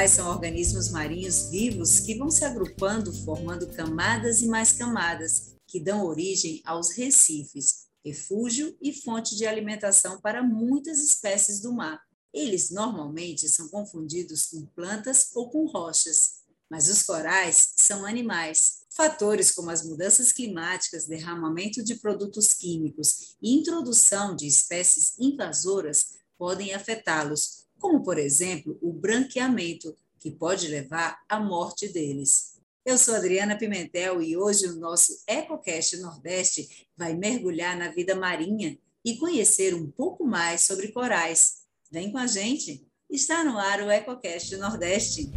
corais são organismos marinhos vivos que vão se agrupando, formando camadas e mais camadas, que dão origem aos recifes, refúgio e fonte de alimentação para muitas espécies do mar. Eles normalmente são confundidos com plantas ou com rochas, mas os corais são animais. Fatores como as mudanças climáticas, derramamento de produtos químicos e introdução de espécies invasoras podem afetá-los, como, por exemplo, o branqueamento, que pode levar à morte deles. Eu sou Adriana Pimentel e hoje o nosso EcoCast Nordeste vai mergulhar na vida marinha e conhecer um pouco mais sobre corais. Vem com a gente! Está no ar o EcoCast Nordeste.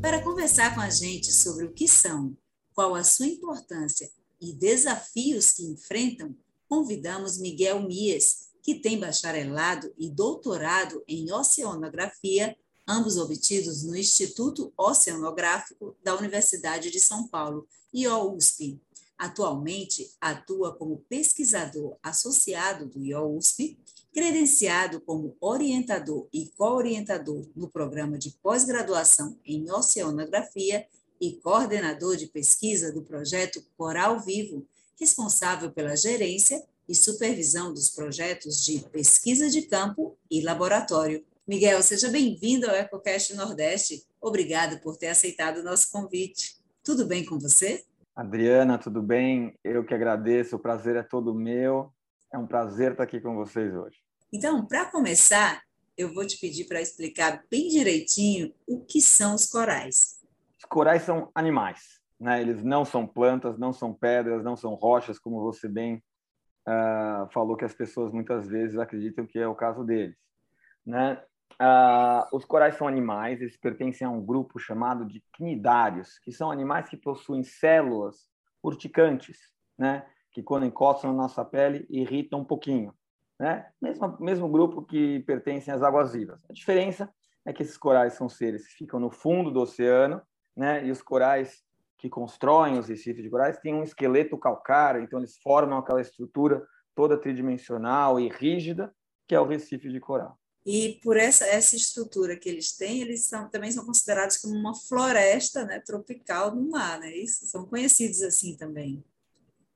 Para conversar com a gente sobre o que são, qual a sua importância e desafios que enfrentam, convidamos Miguel Mies, que tem bacharelado e doutorado em oceanografia, ambos obtidos no Instituto Oceanográfico da Universidade de São Paulo, IOUSP. Atualmente atua como pesquisador associado do IOUSP, credenciado como orientador e co-orientador no programa de pós-graduação em Oceanografia e coordenador de pesquisa do projeto Coral Vivo, responsável pela gerência e supervisão dos projetos de pesquisa de campo e laboratório. Miguel, seja bem-vindo ao EcoCast Nordeste. Obrigado por ter aceitado o nosso convite. Tudo bem com você? Adriana, tudo bem? Eu que agradeço, o prazer é todo meu. É um prazer estar aqui com vocês hoje. Então, para começar, eu vou te pedir para explicar bem direitinho o que são os corais. Os corais são animais, né? Eles não são plantas, não são pedras, não são rochas, como você bem uh, falou que as pessoas muitas vezes acreditam que é o caso deles. Né? Uh, os corais são animais, eles pertencem a um grupo chamado de cnidários, que são animais que possuem células urticantes, né? que quando encostam na nossa pele irritam um pouquinho. Né? Mesmo, mesmo grupo que pertencem às águas vivas. A diferença é que esses corais são seres que ficam no fundo do oceano, né? e os corais que constroem os recifes de corais têm um esqueleto calcário, então eles formam aquela estrutura toda tridimensional e rígida, que é o recife de coral. E por essa, essa estrutura que eles têm, eles são, também são considerados como uma floresta né, tropical no mar, né? Isso, são conhecidos assim também.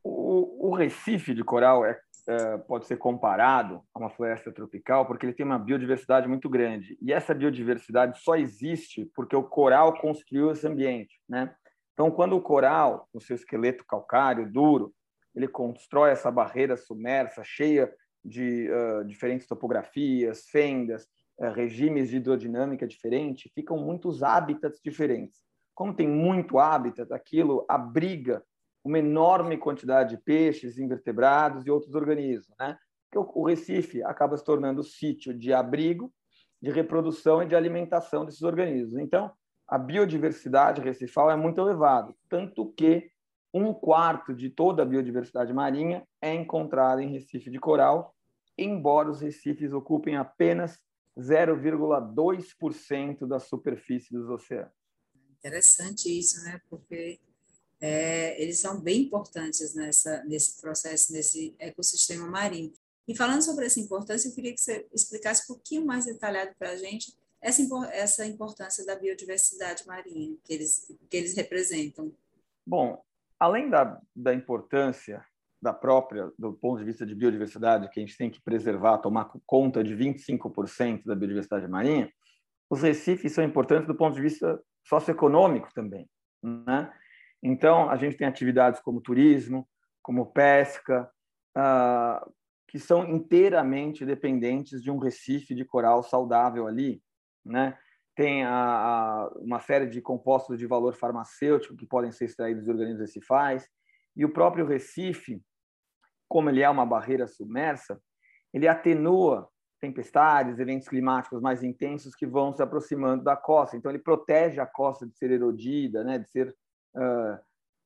O, o recife de coral é, é, pode ser comparado a uma floresta tropical porque ele tem uma biodiversidade muito grande. E essa biodiversidade só existe porque o coral construiu esse ambiente, né? Então, quando o coral, o seu esqueleto calcário duro, ele constrói essa barreira submersa, cheia de uh, diferentes topografias, fendas, uh, regimes de hidrodinâmica diferente, ficam muitos hábitats diferentes. Como tem muito hábitat, aquilo abriga uma enorme quantidade de peixes, invertebrados e outros organismos, né? O Recife acaba se tornando sítio de abrigo, de reprodução e de alimentação desses organismos. Então, a biodiversidade recifal é muito elevada, tanto que um quarto de toda a biodiversidade marinha é encontrada em recife de coral, embora os recifes ocupem apenas 0,2% da superfície dos oceanos. Interessante isso, né? Porque é, eles são bem importantes nessa, nesse processo, nesse ecossistema marinho. E falando sobre essa importância, eu queria que você explicasse um pouquinho mais detalhado para a gente essa, essa importância da biodiversidade marinha que eles, que eles representam? Bom, além da, da importância da própria, do ponto de vista de biodiversidade, que a gente tem que preservar, tomar conta de 25% da biodiversidade marinha, os recifes são importantes do ponto de vista socioeconômico também. Né? Então, a gente tem atividades como turismo, como pesca, uh, que são inteiramente dependentes de um recife de coral saudável ali, né? Tem a, a, uma série de compostos de valor farmacêutico que podem ser extraídos de organismos recifais. E o próprio recife, como ele é uma barreira submersa, ele atenua tempestades, eventos climáticos mais intensos que vão se aproximando da costa. Então, ele protege a costa de ser erodida, né, de ser uh,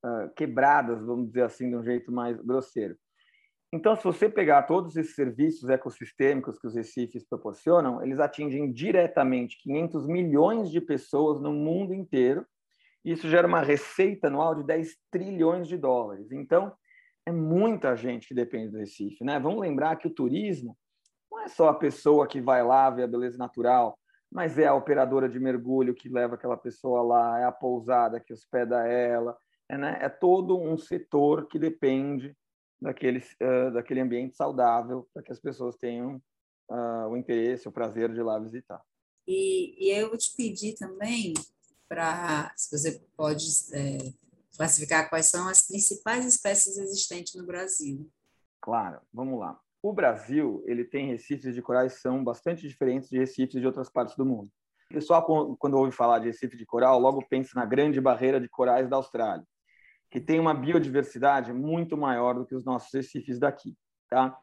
uh, quebradas, vamos dizer assim, de um jeito mais grosseiro. Então, se você pegar todos esses serviços ecossistêmicos que os recifes proporcionam, eles atingem diretamente 500 milhões de pessoas no mundo inteiro. E isso gera uma receita anual de 10 trilhões de dólares. Então, é muita gente que depende do Recife. Né? Vamos lembrar que o turismo não é só a pessoa que vai lá ver a beleza natural. mas é a operadora de mergulho que leva aquela pessoa lá, é a pousada que hospeda ela, é, né? é todo um setor que depende daquele, uh, daquele ambiente saudável para que as pessoas tenham uh, o interesse, o prazer de ir lá visitar. E, e eu vou te pedir também para, se você pode é, classificar quais são as principais espécies existentes no Brasil. Claro, vamos lá. O Brasil ele tem recifes de corais que são bastante diferentes de recifes de outras partes do mundo. O pessoal, quando ouve falar de recife de coral, logo pensa na grande barreira de corais da Austrália, que tem uma biodiversidade muito maior do que os nossos recifes daqui. Tá?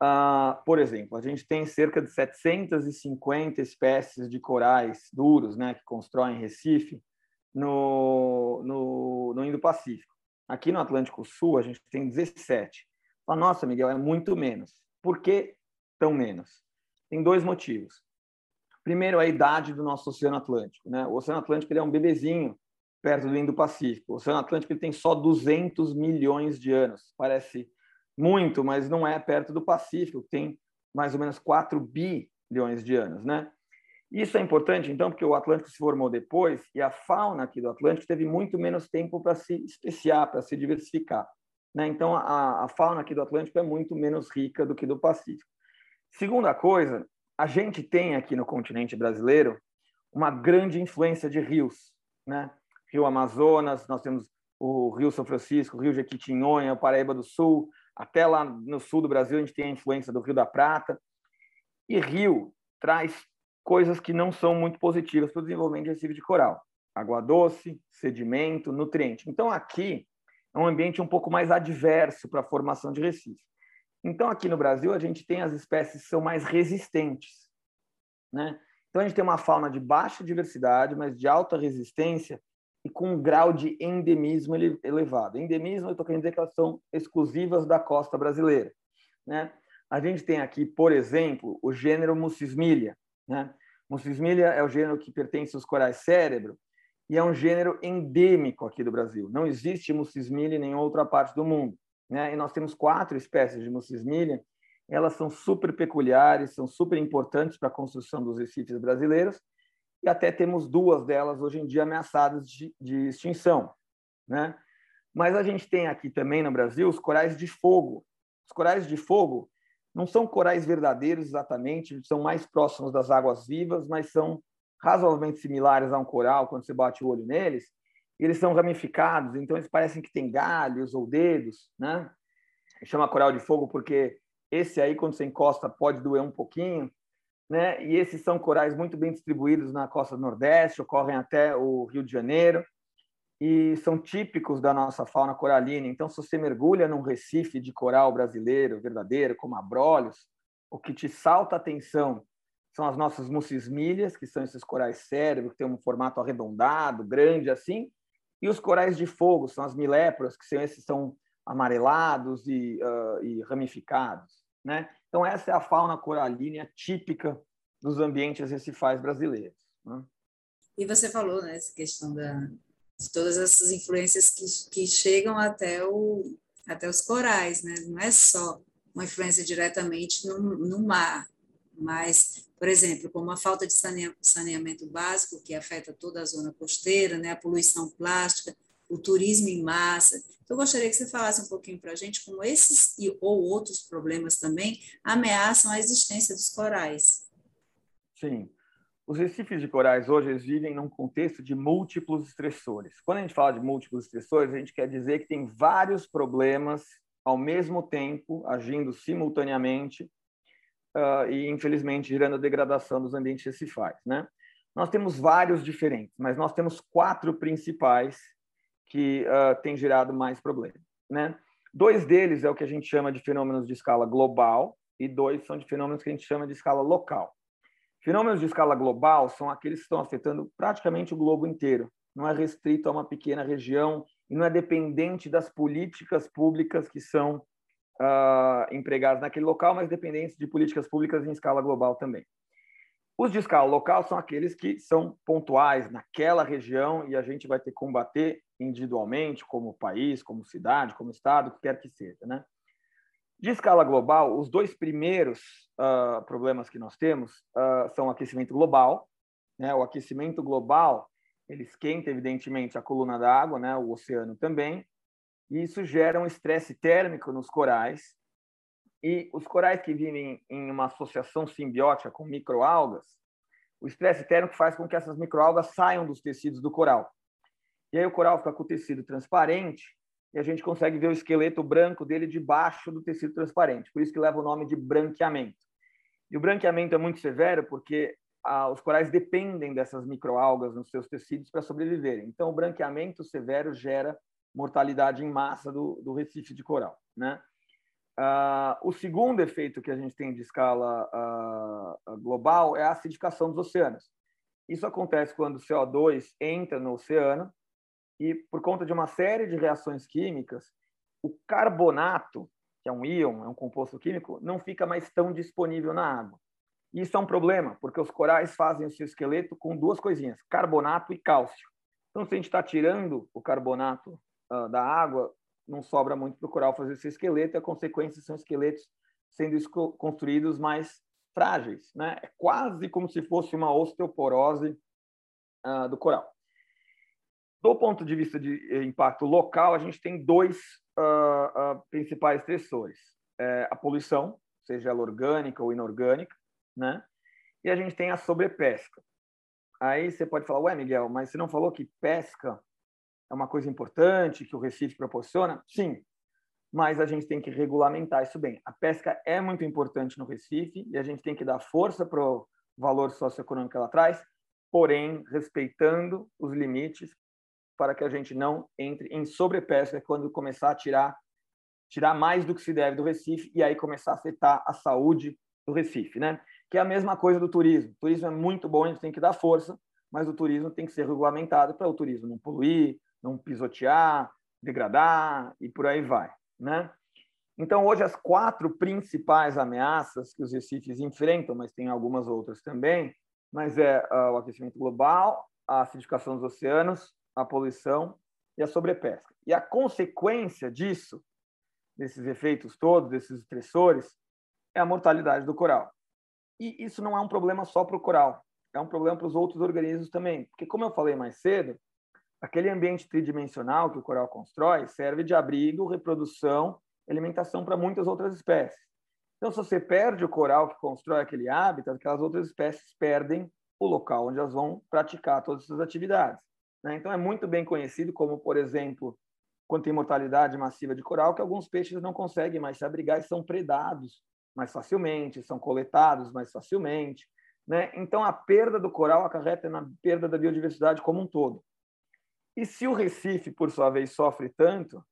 Ah, por exemplo, a gente tem cerca de 750 espécies de corais duros né, que constroem recife no, no, no Indo-Pacífico. Aqui no Atlântico Sul, a gente tem 17. Fala, nossa, Miguel, é muito menos. Por que tão menos? Tem dois motivos. Primeiro, a idade do nosso Oceano Atlântico. Né? O Oceano Atlântico é um bebezinho perto do Indo-Pacífico. O Oceano Atlântico ele tem só 200 milhões de anos. Parece muito, mas não é perto do Pacífico, que tem mais ou menos 4 bilhões de anos. Né? Isso é importante, então, porque o Atlântico se formou depois e a fauna aqui do Atlântico teve muito menos tempo para se especiar, para se diversificar. Né? Então, a, a fauna aqui do Atlântico é muito menos rica do que do Pacífico. Segunda coisa, a gente tem aqui no continente brasileiro uma grande influência de rios, né? Rio Amazonas, nós temos o Rio São Francisco, o Rio Jequitinhonha, o Paraíba do Sul, até lá no sul do Brasil a gente tem a influência do Rio da Prata. E rio traz coisas que não são muito positivas para o desenvolvimento de recife de coral: água doce, sedimento, nutriente. Então aqui é um ambiente um pouco mais adverso para a formação de recifes. Então, aqui no Brasil, a gente tem as espécies que são mais resistentes. Né? Então, a gente tem uma fauna de baixa diversidade, mas de alta resistência e com um grau de endemismo elevado. Endemismo, eu estou querendo dizer que elas são exclusivas da costa brasileira. Né? A gente tem aqui, por exemplo, o gênero Mucismilia. Né? Mucismilia é o gênero que pertence aos corais cérebro, e é um gênero endêmico aqui do Brasil. Não existe mucismília em nenhuma outra parte do mundo. Né? E nós temos quatro espécies de mucismília. Elas são super peculiares, são super importantes para a construção dos recifes brasileiros e até temos duas delas hoje em dia ameaçadas de, de extinção. Né? Mas a gente tem aqui também no Brasil os corais de fogo. Os corais de fogo não são corais verdadeiros exatamente, são mais próximos das águas vivas, mas são razoavelmente similares a um coral quando você bate o olho neles, eles são ramificados, então eles parecem que têm galhos ou dedos, né? Chama coral de fogo porque esse aí, quando você encosta, pode doer um pouquinho, né? E esses são corais muito bem distribuídos na costa Nordeste, ocorrem até o Rio de Janeiro e são típicos da nossa fauna coralina. Então, se você mergulha num recife de coral brasileiro verdadeiro, como Abrolhos, o que te salta a atenção são as nossas mucismilhas, que são esses corais cérebro, que tem um formato arredondado, grande assim, e os corais de fogo, são as milépras, que são esses são amarelados e, uh, e ramificados. Né? Então, essa é a fauna coralínea típica dos ambientes recifais brasileiros. Né? E você falou, né, essa questão da, de todas essas influências que, que chegam até, o, até os corais, né? não é só uma influência diretamente no, no mar, mas por exemplo, como a falta de saneamento básico, que afeta toda a zona costeira, né, a poluição plástica, o turismo em massa. Então, eu gostaria que você falasse um pouquinho para a gente como esses e, ou outros problemas também ameaçam a existência dos corais. Sim. Os recifes de corais hoje eles vivem num contexto de múltiplos estressores. Quando a gente fala de múltiplos estressores, a gente quer dizer que tem vários problemas ao mesmo tempo, agindo simultaneamente uh, e, infelizmente, gerando a degradação dos ambientes recifais. Né? Nós temos vários diferentes, mas nós temos quatro principais que uh, têm gerado mais problemas. Né? Dois deles é o que a gente chama de fenômenos de escala global e dois são de fenômenos que a gente chama de escala local. Fenômenos de escala global são aqueles que estão afetando praticamente o globo inteiro. Não é restrito a uma pequena região e não é dependente das políticas públicas que são uh, empregados naquele local, mas dependentes de políticas públicas em escala global também. Os de escala local são aqueles que são pontuais naquela região e a gente vai ter que combater individualmente, como país, como cidade, como estado, o que quer que seja. Né? De escala global, os dois primeiros uh, problemas que nós temos uh, são o aquecimento global. Né? O aquecimento global ele esquenta, evidentemente, a coluna d'água, né? o oceano também, e isso gera um estresse térmico nos corais. E os corais que vivem em uma associação simbiótica com microalgas, o estresse térmico faz com que essas microalgas saiam dos tecidos do coral. E aí o coral fica com o tecido transparente e a gente consegue ver o esqueleto branco dele debaixo do tecido transparente. Por isso que leva o nome de branqueamento. E o branqueamento é muito severo porque ah, os corais dependem dessas microalgas nos seus tecidos para sobreviverem. Então, o branqueamento severo gera mortalidade em massa do, do recife de coral. Né? Uh, o segundo efeito que a gente tem de escala uh, global é a acidificação dos oceanos. Isso acontece quando o CO2 entra no oceano e, por conta de uma série de reações químicas, o carbonato, que é um íon, é um composto químico, não fica mais tão disponível na água. Isso é um problema, porque os corais fazem o seu esqueleto com duas coisinhas, carbonato e cálcio. Então, se a gente está tirando o carbonato uh, da água, não sobra muito para o coral fazer seu esqueleto, e a consequência são esqueletos sendo construídos mais frágeis. Né? É quase como se fosse uma osteoporose uh, do coral. Do ponto de vista de eh, impacto local, a gente tem dois uh, uh, principais estressores: é a poluição, seja ela orgânica ou inorgânica, né? e a gente tem a sobrepesca. Aí você pode falar, ué, Miguel, mas você não falou que pesca é uma coisa importante que o Recife proporciona? Sim, mas a gente tem que regulamentar isso bem. A pesca é muito importante no Recife e a gente tem que dar força para o valor socioeconômico que ela traz, porém respeitando os limites para que a gente não entre em sobrepesca quando começar a tirar tirar mais do que se deve do Recife e aí começar a afetar a saúde do Recife, né? Que é a mesma coisa do turismo. O turismo é muito bom, a gente tem que dar força, mas o turismo tem que ser regulamentado para o turismo não poluir, não pisotear, degradar e por aí vai, né? Então, hoje, as quatro principais ameaças que os recifes enfrentam, mas tem algumas outras também, mas é uh, o aquecimento global, a acidificação dos oceanos, a poluição e a sobrepesca. E a consequência disso, desses efeitos todos, desses estressores, é a mortalidade do coral. E isso não é um problema só para o coral, é um problema para os outros organismos também. Porque, como eu falei mais cedo, Aquele ambiente tridimensional que o coral constrói serve de abrigo, reprodução, alimentação para muitas outras espécies. Então, se você perde o coral que constrói aquele hábitat, aquelas outras espécies perdem o local onde elas vão praticar todas essas atividades. Né? Então, é muito bem conhecido como, por exemplo, quando tem mortalidade massiva de coral, que alguns peixes não conseguem mais se abrigar e são predados mais facilmente, são coletados mais facilmente. Né? Então, a perda do coral acarreta na perda da biodiversidade como um todo. E se o Recife, por sua vez, sofre tanto,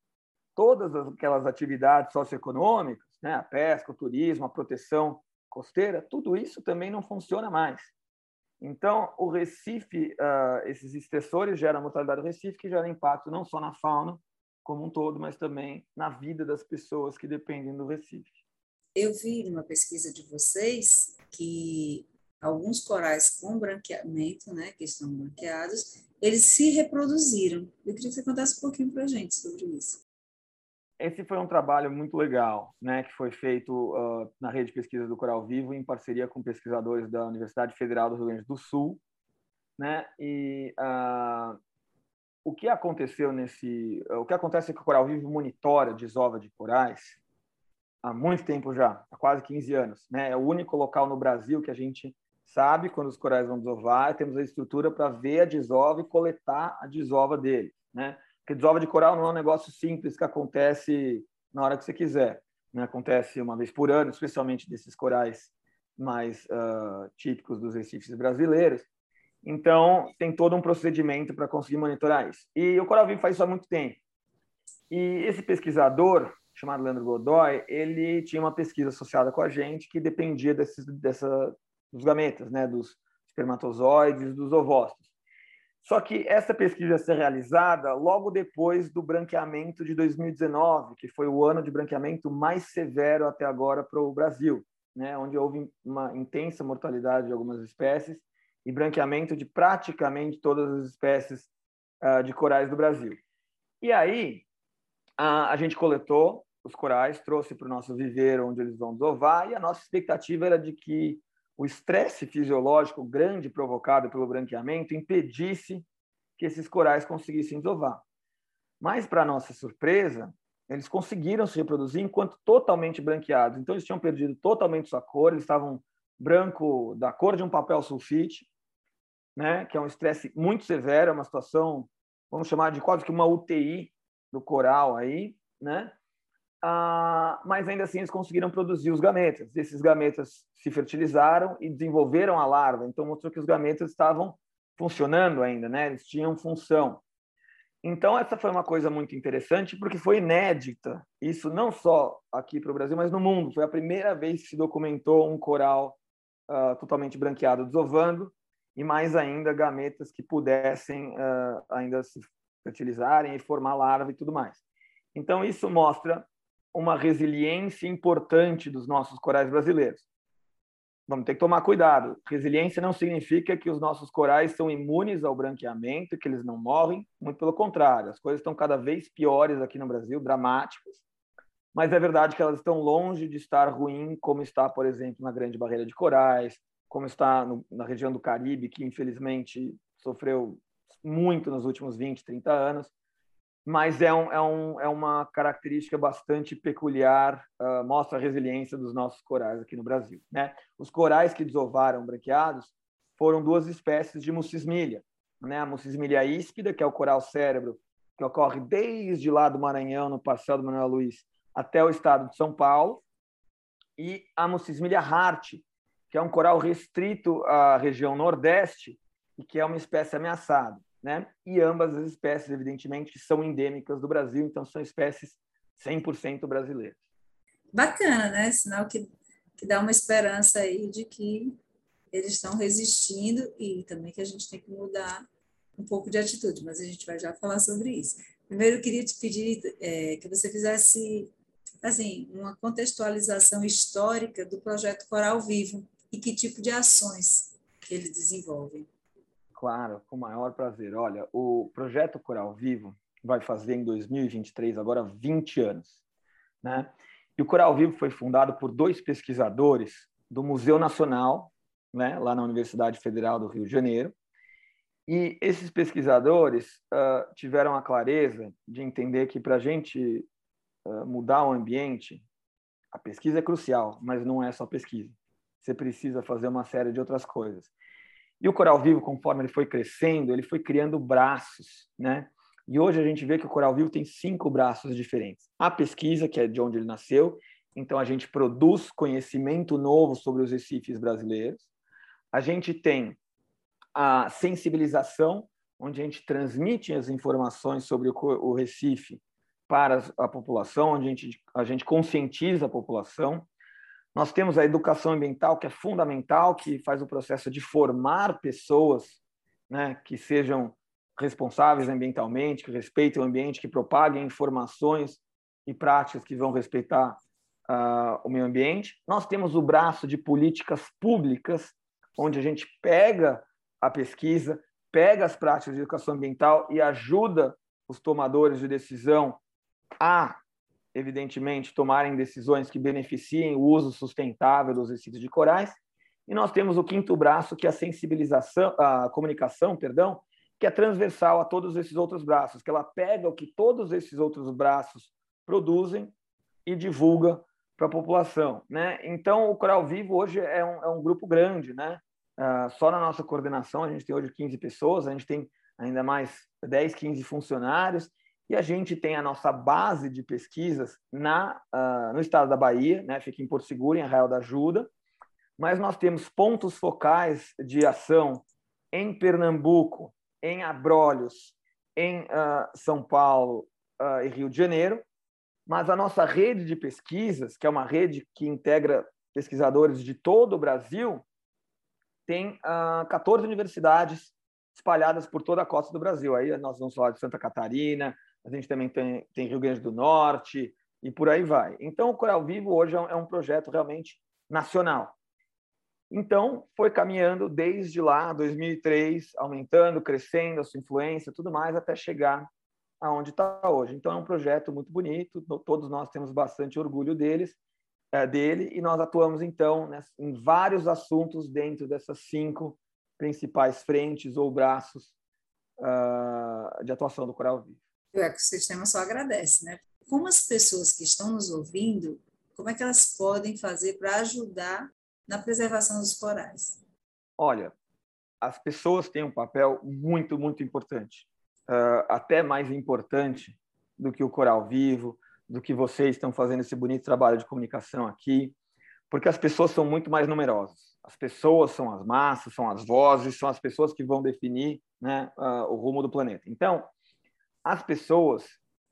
todas aquelas atividades socioeconômicas, né, a pesca, o turismo, a proteção costeira, tudo isso também não funciona mais. Então, o Recife, uh, esses estressores geram a mortalidade do Recife, que gera impacto não só na fauna como um todo, mas também na vida das pessoas que dependem do Recife. Eu vi numa pesquisa de vocês que alguns corais com branqueamento, né, que estão branqueados, eles se reproduziram. Eu queria que você contasse um pouquinho para a gente sobre isso. Esse foi um trabalho muito legal, né, que foi feito uh, na rede de pesquisa do Coral Vivo em parceria com pesquisadores da Universidade Federal do Rio Grande do Sul, né? E uh, o que aconteceu nesse, o que acontece é que o Coral Vivo monitora desova de corais há muito tempo já, há quase 15 anos, né? É o único local no Brasil que a gente sabe quando os corais vão desovar, temos a estrutura para ver a desova e coletar a desova dele, né? Porque desova de coral não é um negócio simples que acontece na hora que você quiser, né? Acontece uma vez por ano, especialmente desses corais mais uh, típicos dos recifes brasileiros. Então, tem todo um procedimento para conseguir monitorar isso. E o Coral Vivo faz isso há muito tempo. E esse pesquisador, chamado Leandro Godoy, ele tinha uma pesquisa associada com a gente que dependia desses, dessa, dos gametas, né, dos espermatozoides, dos ovócitos. Só que essa pesquisa ia ser realizada logo depois do branqueamento de 2019, que foi o ano de branqueamento mais severo até agora para o Brasil, né, onde houve uma intensa mortalidade de algumas espécies e branqueamento de praticamente todas as espécies uh, de corais do Brasil. E aí a, a gente coletou os corais, trouxe para o nosso viveiro onde eles vão desovar, e a nossa expectativa era de que o estresse fisiológico grande provocado pelo branqueamento impedisse que esses corais conseguissem desovar. Mas, para nossa surpresa, eles conseguiram se reproduzir enquanto totalmente branqueados. Então, eles tinham perdido totalmente sua cor, eles estavam branco da cor de um papel sulfite, né, que é um estresse muito severo, é uma situação, vamos chamar de quase que uma UTI do coral aí, né? Ah, mas ainda assim eles conseguiram produzir os gametas. Esses gametas se fertilizaram e desenvolveram a larva. Então mostrou que os gametas estavam funcionando ainda, né? Eles tinham função. Então essa foi uma coisa muito interessante porque foi inédita. Isso não só aqui para o Brasil, mas no mundo. Foi a primeira vez que se documentou um coral uh, totalmente branqueado desovando e mais ainda gametas que pudessem uh, ainda se fertilizarem e formar larva e tudo mais. Então isso mostra uma resiliência importante dos nossos corais brasileiros. Vamos ter que tomar cuidado. Resiliência não significa que os nossos corais são imunes ao branqueamento, que eles não morrem. Muito pelo contrário, as coisas estão cada vez piores aqui no Brasil, dramáticas. Mas é verdade que elas estão longe de estar ruim, como está, por exemplo, na Grande Barreira de Corais, como está no, na região do Caribe, que infelizmente sofreu muito nos últimos 20, 30 anos mas é, um, é, um, é uma característica bastante peculiar, uh, mostra a resiliência dos nossos corais aqui no Brasil. Né? Os corais que desovaram branqueados foram duas espécies de mucismília. Né? A mucismília híspida, que é o coral cérebro, que ocorre desde lá do Maranhão, no Parcel do Manuel Luiz, até o estado de São Paulo, e a mucismília hart, que é um coral restrito à região nordeste e que é uma espécie ameaçada né? E ambas as espécies, evidentemente, são endêmicas do Brasil, então são espécies 100% brasileiras. Bacana, né? Sinal que, que dá uma esperança aí de que eles estão resistindo e também que a gente tem que mudar um pouco de atitude, mas a gente vai já falar sobre isso. Primeiro, eu queria te pedir é, que você fizesse assim uma contextualização histórica do projeto Coral Vivo e que tipo de ações que ele desenvolve. Claro, com o maior prazer. Olha, o projeto Coral Vivo vai fazer em 2023 agora 20 anos, né? E o Coral Vivo foi fundado por dois pesquisadores do Museu Nacional, né, lá na Universidade Federal do Rio de Janeiro. E esses pesquisadores uh, tiveram a clareza de entender que para a gente uh, mudar o ambiente, a pesquisa é crucial, mas não é só pesquisa. Você precisa fazer uma série de outras coisas. E o Coral Vivo, conforme ele foi crescendo, ele foi criando braços, né? E hoje a gente vê que o Coral Vivo tem cinco braços diferentes. A pesquisa, que é de onde ele nasceu, então a gente produz conhecimento novo sobre os recifes brasileiros. A gente tem a sensibilização, onde a gente transmite as informações sobre o, Recife para a população, onde a gente, a gente conscientiza a população. Nós temos a educação ambiental, que é fundamental, que faz o processo de formar pessoas né, que sejam responsáveis ambientalmente, que respeitem o ambiente, que propaguem informações e práticas que vão respeitar uh, o meio ambiente. Nós temos o braço de políticas públicas, onde a gente pega a pesquisa, pega as práticas de educação ambiental e ajuda os tomadores de decisão a evidentemente, tomarem decisões que beneficiem o uso sustentável dos recifes de corais. E nós temos o quinto braço, que é a sensibilização, a comunicação, perdão, que é transversal a todos esses outros braços, que ela pega o que todos esses outros braços produzem e divulga para a população. Né? Então, o Coral Vivo hoje é um, é um grupo grande. Né? Uh, só na nossa coordenação, a gente tem hoje 15 pessoas, a gente tem ainda mais 10, 15 funcionários, e a gente tem a nossa base de pesquisas na, uh, no estado da Bahia, né? fica em Porto Seguro, em Arraial da Ajuda, mas nós temos pontos focais de ação em Pernambuco, em Abrolhos, em uh, São Paulo uh, e Rio de Janeiro, mas a nossa rede de pesquisas, que é uma rede que integra pesquisadores de todo o Brasil, tem uh, 14 universidades espalhadas por toda a costa do Brasil. Aí nós vamos falar de Santa Catarina, a gente também tem, tem Rio Grande do Norte e por aí vai. Então, o Coral Vivo hoje é um, é projeto realmente nacional. Então, foi caminhando desde lá, 2003, aumentando, crescendo a sua influência, tudo mais, até chegar aonde está hoje. Então, é um projeto muito bonito, todos nós temos bastante orgulho deles, é, dele, e nós atuamos, então, em vários assuntos dentro dessas cinco principais frentes ou braços uh, de atuação do Coral Vivo. O ecossistema só agradece, né? Como as pessoas que estão nos ouvindo, como é que elas podem fazer para ajudar na preservação dos corais? Olha, as pessoas têm um papel muito, muito importante, uh, até mais importante do que o Coral Vivo, do que vocês estão fazendo esse bonito trabalho de comunicação aqui, porque as pessoas são muito mais numerosas. As pessoas são as massas, são as vozes, são as pessoas que vão definir né, uh, o rumo do planeta. Então, as pessoas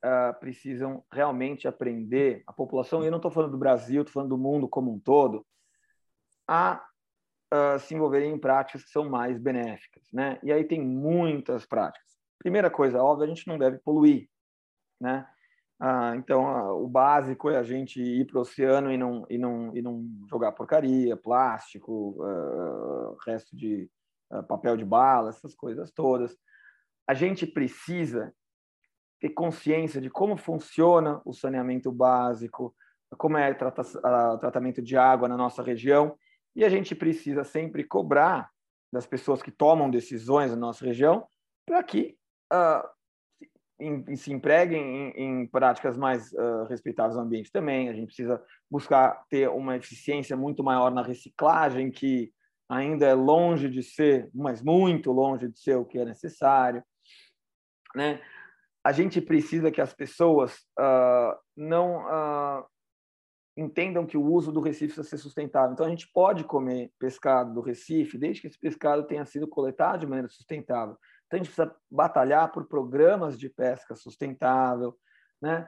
uh, precisam realmente aprender, a população, e eu não estou falando do Brasil, estou falando do mundo como um todo, a uh, se envolverem em práticas que são mais benéficas. Né? E aí tem muitas práticas. Primeira coisa, óbvio, a gente não deve poluir. Né? Ah, então, o básico é a gente ir para o oceano e não, e, não, e não jogar porcaria, plástico, resto de papel de bala, essas coisas todas. A gente precisa ter consciência de como funciona o saneamento básico, como é o tratamento de água na nossa região, e a gente precisa sempre cobrar das pessoas que tomam decisões na nossa região para que uh, em, se empreguem em, em práticas mais uh, respeitáveis ao ambiente também. A gente precisa buscar ter uma eficiência muito maior na reciclagem, que ainda é longe de ser, mas muito longe de ser o que é necessário. Né? A gente precisa que as pessoas uh, não uh, entendam que o uso do Recife precisa ser sustentável. Então, a gente pode comer pescado do Recife, desde que esse pescado tenha sido coletado de maneira sustentável. Então, a gente precisa batalhar por programas de pesca sustentável, né?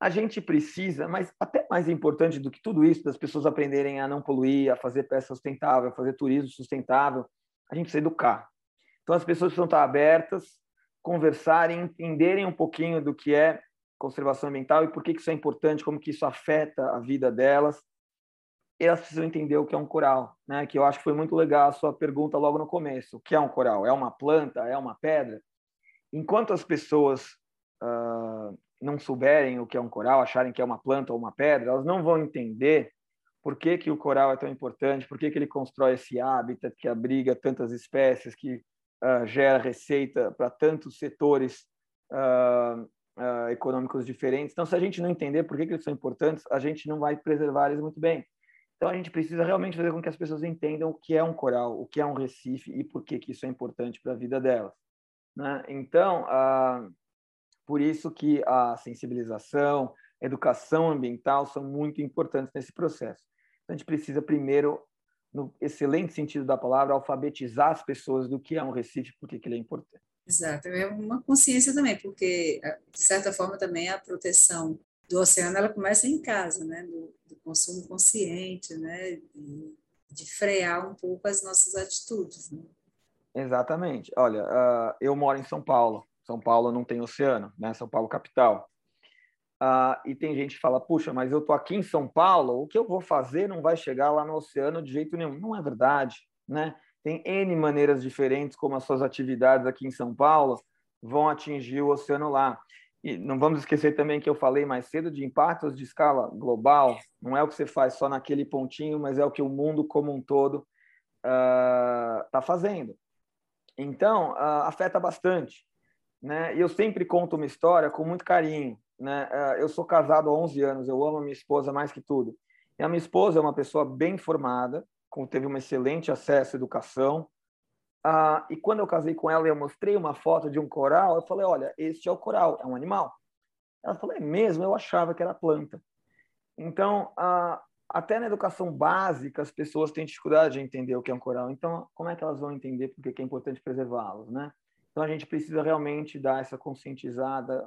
A gente precisa, mas até mais importante do que tudo isso, das pessoas aprenderem a não poluir, a fazer pesca sustentável, a fazer turismo sustentável, a gente precisa educar. Então, as pessoas precisam estar abertas, conversarem, entenderem um pouquinho do que é conservação ambiental e por que isso é importante, como que isso afeta a vida delas elas precisam entender o que é um coral, né? Que eu acho que foi muito legal a sua pergunta logo no começo. O que é um coral? É uma planta? É uma pedra? Enquanto as pessoas uh, não souberem o que é um coral, acharem que é uma planta ou uma pedra, elas não vão entender por que, que o coral é tão importante, por que, que ele constrói esse hábitat que abriga tantas espécies, que uh, gera receita para tantos setores uh, econômicos diferentes. Então, se a gente não entender por que, que eles são importantes, a gente não vai preservar eles muito bem. Então a gente precisa realmente fazer com que as pessoas entendam o que é um coral, o que é um recife e por que, que isso é importante para a vida delas. Né? Então, por isso que a sensibilização, educação ambiental são muito importantes nesse processo. Então, a gente precisa primeiro, no excelente sentido da palavra, alfabetizar as pessoas do que é um recife, por que ele é importante. Exato, é uma consciência também, porque de certa forma também a proteção do oceano ela começa em casa, né? Do, do consumo consciente, né? De, de, frear um pouco as nossas atitudes. Né? Exatamente. Olha, uh, eu moro em São Paulo. São Paulo não tem oceano, né? São Paulo capital. Uh, e tem gente que fala, puxa, mas eu tô aqui em São Paulo, o que eu vou fazer não vai chegar lá no oceano de jeito nenhum. Não é verdade, né? Tem N maneiras diferentes como as suas atividades aqui em São Paulo vão atingir o oceano lá. E não vamos esquecer também que eu falei mais cedo de impactos de escala global. Não é o que você faz só naquele pontinho, mas é o que o mundo como um todo está ah, uh, fazendo. Então, uh, afeta bastante. Né? E eu sempre conto uma história com muito carinho. Né? Uh, eu sou casado há 11 anos, eu amo a minha esposa mais que tudo. E a minha esposa é uma pessoa bem formada, teve um excelente acesso à educação, ah, e quando eu casei com ela, eu mostrei uma foto de um coral. Eu falei: Olha, este é o coral, é um animal. Ela falou: É mesmo? Eu achava que era planta. Então, ah, até na educação básica, as pessoas têm dificuldade de entender o que é um coral. Então, como é que elas vão entender porque é importante preservá-los, né? Então, a gente precisa realmente dar essa conscientizada,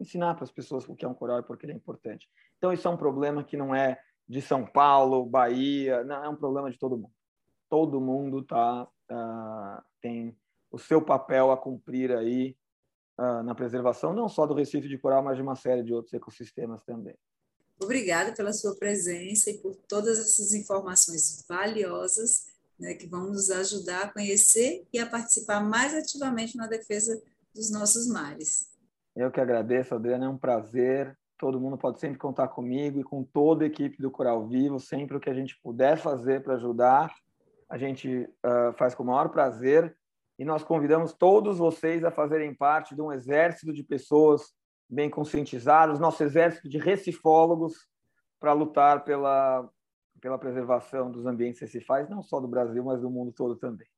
ensinar para as pessoas o que é um coral e por que ele é importante. Então, isso é um problema que não é de São Paulo, Bahia, não, é um problema de todo mundo. Todo mundo está uh, tem o seu papel a cumprir aí uh, na preservação, não só do Recife de Coral, mas de uma série de outros ecossistemas também. Obrigada pela sua presença e por todas essas informações valiosas né, que vão nos ajudar a conhecer e a participar mais ativamente na defesa dos nossos mares. Eu que agradeço, Adriana, é um prazer. Todo mundo pode sempre contar comigo e com toda a equipe do Coral Vivo, sempre o que a gente puder fazer para ajudar, a gente uh, faz com o maior prazer. E nós convidamos todos vocês a fazerem parte de um exército de pessoas bem conscientizadas, nosso exército de recifólogos, para lutar pela, pela preservação dos ambientes recifais, não só do Brasil, mas do mundo todo também.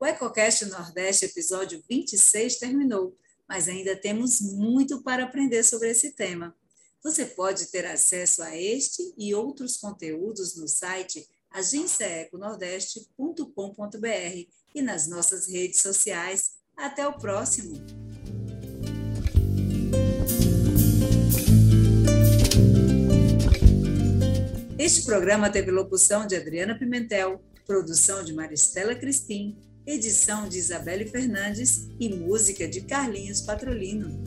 O EcoCast Nordeste, episódio 26, terminou, mas ainda temos muito para aprender sobre esse tema. Você pode ter acesso a este e outros conteúdos no site agenciaeconordeste.com.br e nas nossas redes sociais. Até o próximo! Este programa teve locução de Adriana Pimentel, produção de Maristela Crispim edição de Isabelle Fernandes e música de Carlinhos Patrolino.